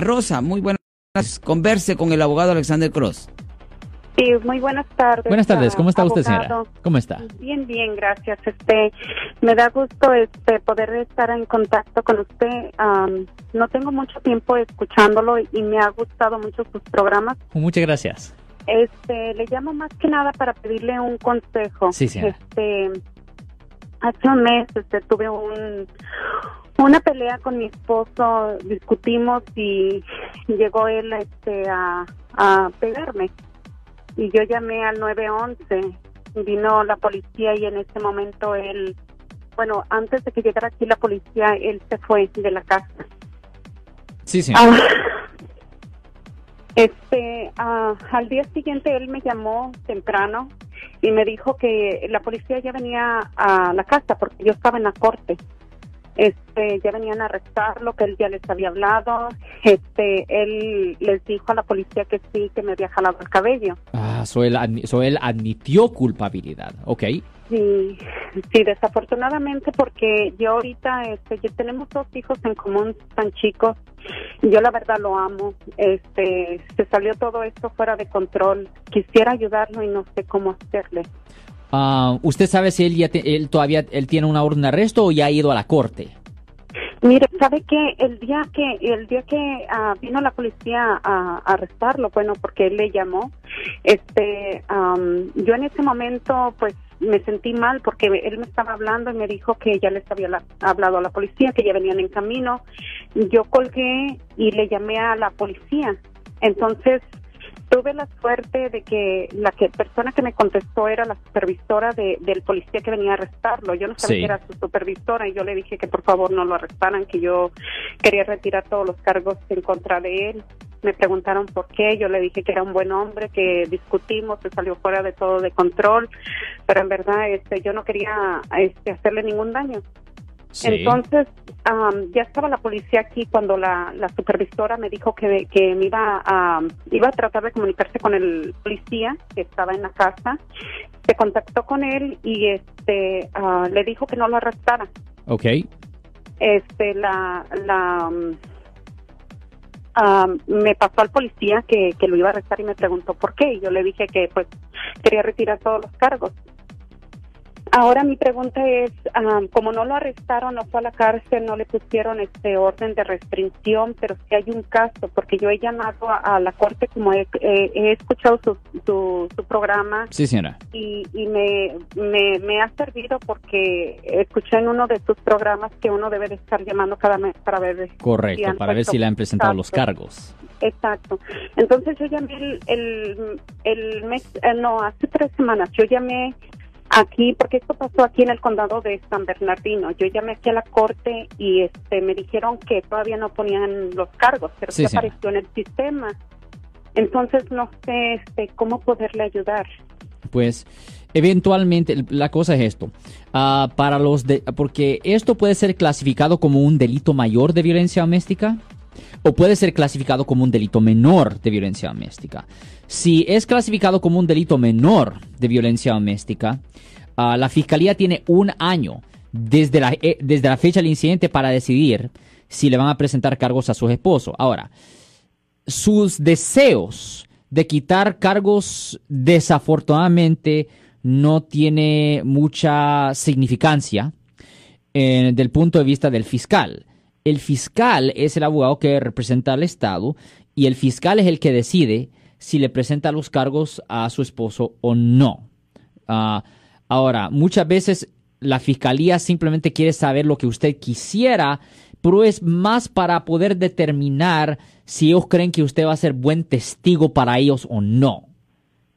Rosa. Muy buenas. Converse con el abogado Alexander Cross. Sí, muy buenas tardes. Buenas tardes, ¿cómo está usted, señora? ¿Cómo está? Bien, bien, gracias. Este, me da gusto este poder estar en contacto con usted. no tengo mucho tiempo escuchándolo y me ha gustado mucho sus programas. Muchas gracias. Este, le llamo más que nada para pedirle un consejo. Sí, señora. Este, hace un mes este, tuve un una pelea con mi esposo, discutimos y llegó él este a, a pegarme y yo llamé al 911, vino la policía y en ese momento él, bueno, antes de que llegara aquí la policía, él se fue de la casa. Sí, sí. Ah, este, ah, al día siguiente él me llamó temprano y me dijo que la policía ya venía a la casa porque yo estaba en la corte este ya venían a arrestarlo, que él ya les había hablado, este él les dijo a la policía que sí, que me había jalado el cabello. Ah, so él, él admitió culpabilidad, ok. Sí, sí, desafortunadamente porque yo ahorita, este, ya tenemos dos hijos en común tan chicos, yo la verdad lo amo, este, se salió todo esto fuera de control, quisiera ayudarlo y no sé cómo hacerle. Ah, ¿Usted sabe si él, ya él todavía él tiene una orden de arresto o ya ha ido a la corte? Mire, sabe que el día que el día que ah, vino la policía a, arrestarlo, bueno, porque él le llamó, este, yo en ese momento, pues me sentí mal porque él me estaba hablando y me dijo que ya les había hablado a la policía, que ya venían en camino. Yo colgué y le llamé a la policía. Entonces, tuve la suerte de que la que persona que me contestó era la supervisora de, del policía que venía a arrestarlo. Yo no sabía que era su supervisora y yo le dije que por favor no lo arrestaran, que yo quería retirar todos los cargos en contra de él. Me preguntaron por qué, yo le dije que era un buen hombre, que discutimos, que salió fuera de todo de control, pero en verdad este yo no quería este hacerle ningún daño. Entonces, ya estaba la policía aquí cuando la, supervisora me dijo que, que me iba a, iba a tratar de comunicarse con el policía que estaba en la casa. Se contactó con él y este ah, le dijo que no lo arrestara. Ok. Este, la, la, me pasó al policía que, que lo iba a arrestar y me preguntó por qué. Y yo le dije que pues quería retirar todos los cargos. Ahora mi pregunta es, como no lo arrestaron, no fue a la cárcel, no le pusieron este orden de restricción, pero si hay un caso, porque yo he llamado a, la corte, como he, escuchado su, su, programa. Sí, señora. Y, y me, me, ha servido porque escuché en uno de sus programas que uno debe de estar llamando cada mes para ver. Correcto, para ver si le han presentado los cargos. Exacto. Entonces yo llamé el, el, mes, eh, no, hace tres semanas, yo llamé Aquí, porque esto pasó aquí en el condado de San Bernardino. Yo llamé aquí a la corte y este me dijeron que todavía no ponían los cargos, pero sí, apareció en el sistema. Entonces no sé este, cómo poderle ayudar. Pues eventualmente la cosa es esto. Ah, para los de, porque esto puede ser clasificado como un delito mayor de violencia doméstica o puede ser clasificado como un delito menor de violencia doméstica. Si es clasificado como un delito menor de violencia doméstica, ah, la fiscalía tiene un año desde la, eh, desde la fecha del incidente para decidir si le van a presentar cargos a su esposo. Ahora, sus deseos de quitar cargos desafortunadamente no tiene mucha significancia eh, desde el punto de vista del fiscal. El fiscal es el abogado que representa al Estado y el fiscal es el que decide si le presenta los cargos a su esposo o no. Ah, ahora, muchas veces la fiscalía simplemente quiere saber lo que usted quisiera, pero es más para poder determinar si ellos creen que usted va a ser buen testigo para ellos o no.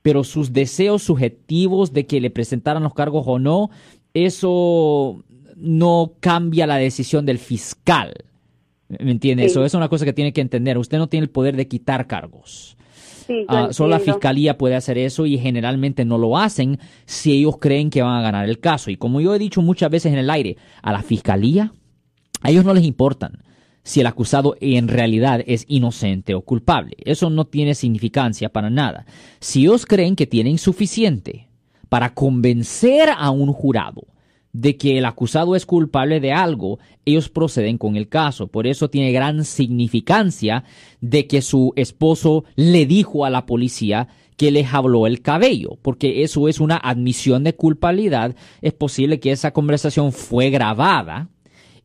Pero sus deseos subjetivos de que le presentaran los cargos o no, eso no cambia la decisión del fiscal. ¿Me entiende? Eso es una cosa que tiene que entender. Usted no tiene el poder de quitar cargos. Ah, solo la fiscalía puede hacer eso y generalmente no lo hacen si ellos creen que van a ganar el caso. Y como yo he dicho muchas veces en el aire, a la fiscalía, a ellos no les importan si el acusado en realidad es inocente o culpable. Eso no tiene significancia para nada. Si ellos creen que tienen suficiente para convencer a un jurado de que el acusado es culpable de algo, ellos proceden con el caso. Por eso tiene gran significancia de que su esposo le dijo a la policía que le habló el cabello, porque eso es una admisión de culpabilidad. Es posible que esa conversación fue grabada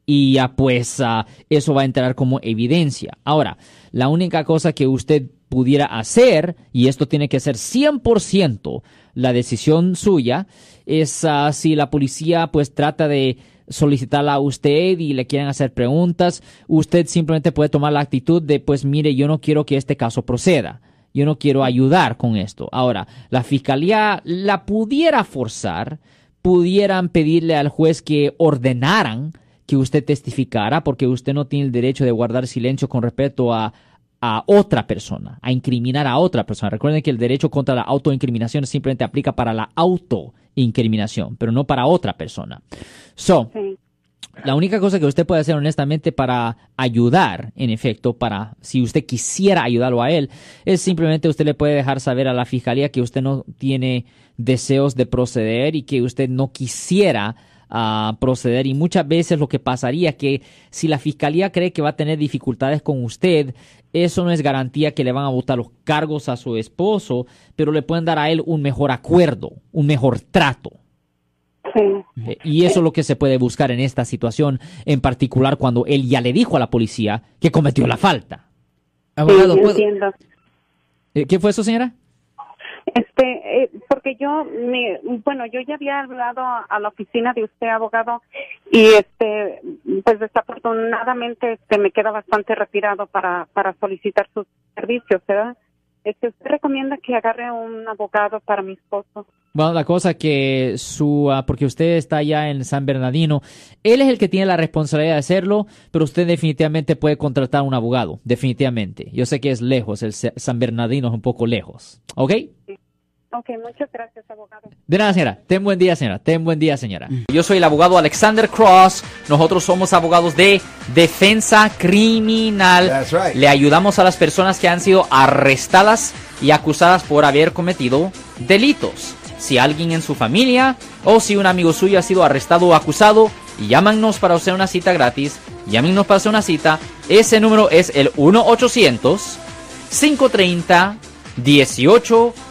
y pues ah, eso va a entrar como evidencia. Ahora, la única cosa que usted pudiera hacer, y esto tiene que ser 100% la decisión suya, es ah, si la policía pues trata de solicitarla a usted y le quieren hacer preguntas, usted simplemente puede tomar la actitud de pues mire, yo no quiero que este caso proceda yo no quiero ayudar con esto. Ahora, la fiscalía la pudiera forzar, pudieran pedirle al juez que ordenaran que usted testificara, porque usted no tiene el derecho de guardar silencio con respecto a, a otra persona, a incriminar a otra persona. Recuerden que el derecho contra la autoincriminación simplemente aplica para la autoincriminación, pero no para otra persona. So, la única cosa que usted puede hacer honestamente para ayudar, en efecto, para si usted quisiera ayudarlo a él, es simplemente usted le puede dejar saber a la fiscalía que usted no tiene deseos de proceder y que usted no quisiera ah, proceder. Y muchas veces lo que pasaría que si la fiscalía cree que va a tener dificultades con usted, eso no es garantía que le van a votar los cargos a su esposo, pero le pueden dar a él un mejor acuerdo, un mejor trato. Eh, y eso es lo que se puede buscar en esta situación, en particular cuando él ya le dijo a la policía que cometió la falta. Abogado. Eh, ¿Qué fue eso, señora? Este, eh, porque yo, me, bueno, yo ya había hablado a la oficina de usted, abogado, y este, pues desafortunadamente este, me queda bastante retirado para, para solicitar sus servicios, ¿verdad? Este, ¿Usted recomienda que agarre un abogado para mi esposo? Bueno, la cosa que su, ah, porque usted está allá en San Bernardino, él es el que tiene la responsabilidad de hacerlo, pero usted definitivamente puede contratar un abogado, definitivamente. Yo sé que es lejos, el San Bernardino es un poco lejos, ¿ok? Sí. Ok, muchas gracias, abogado. De nada, señora. Ten buen día, señora. Ten buen día, señora. Yo soy el abogado Alexander Cross. Nosotros somos abogados de defensa criminal. Le ayudamos a las personas que han sido arrestadas y acusadas por haber cometido delitos. Si alguien en su familia o si un amigo suyo ha sido arrestado o acusado, llámanos para hacer una cita gratis. Llámenos para hacer una cita. Ese número es el 1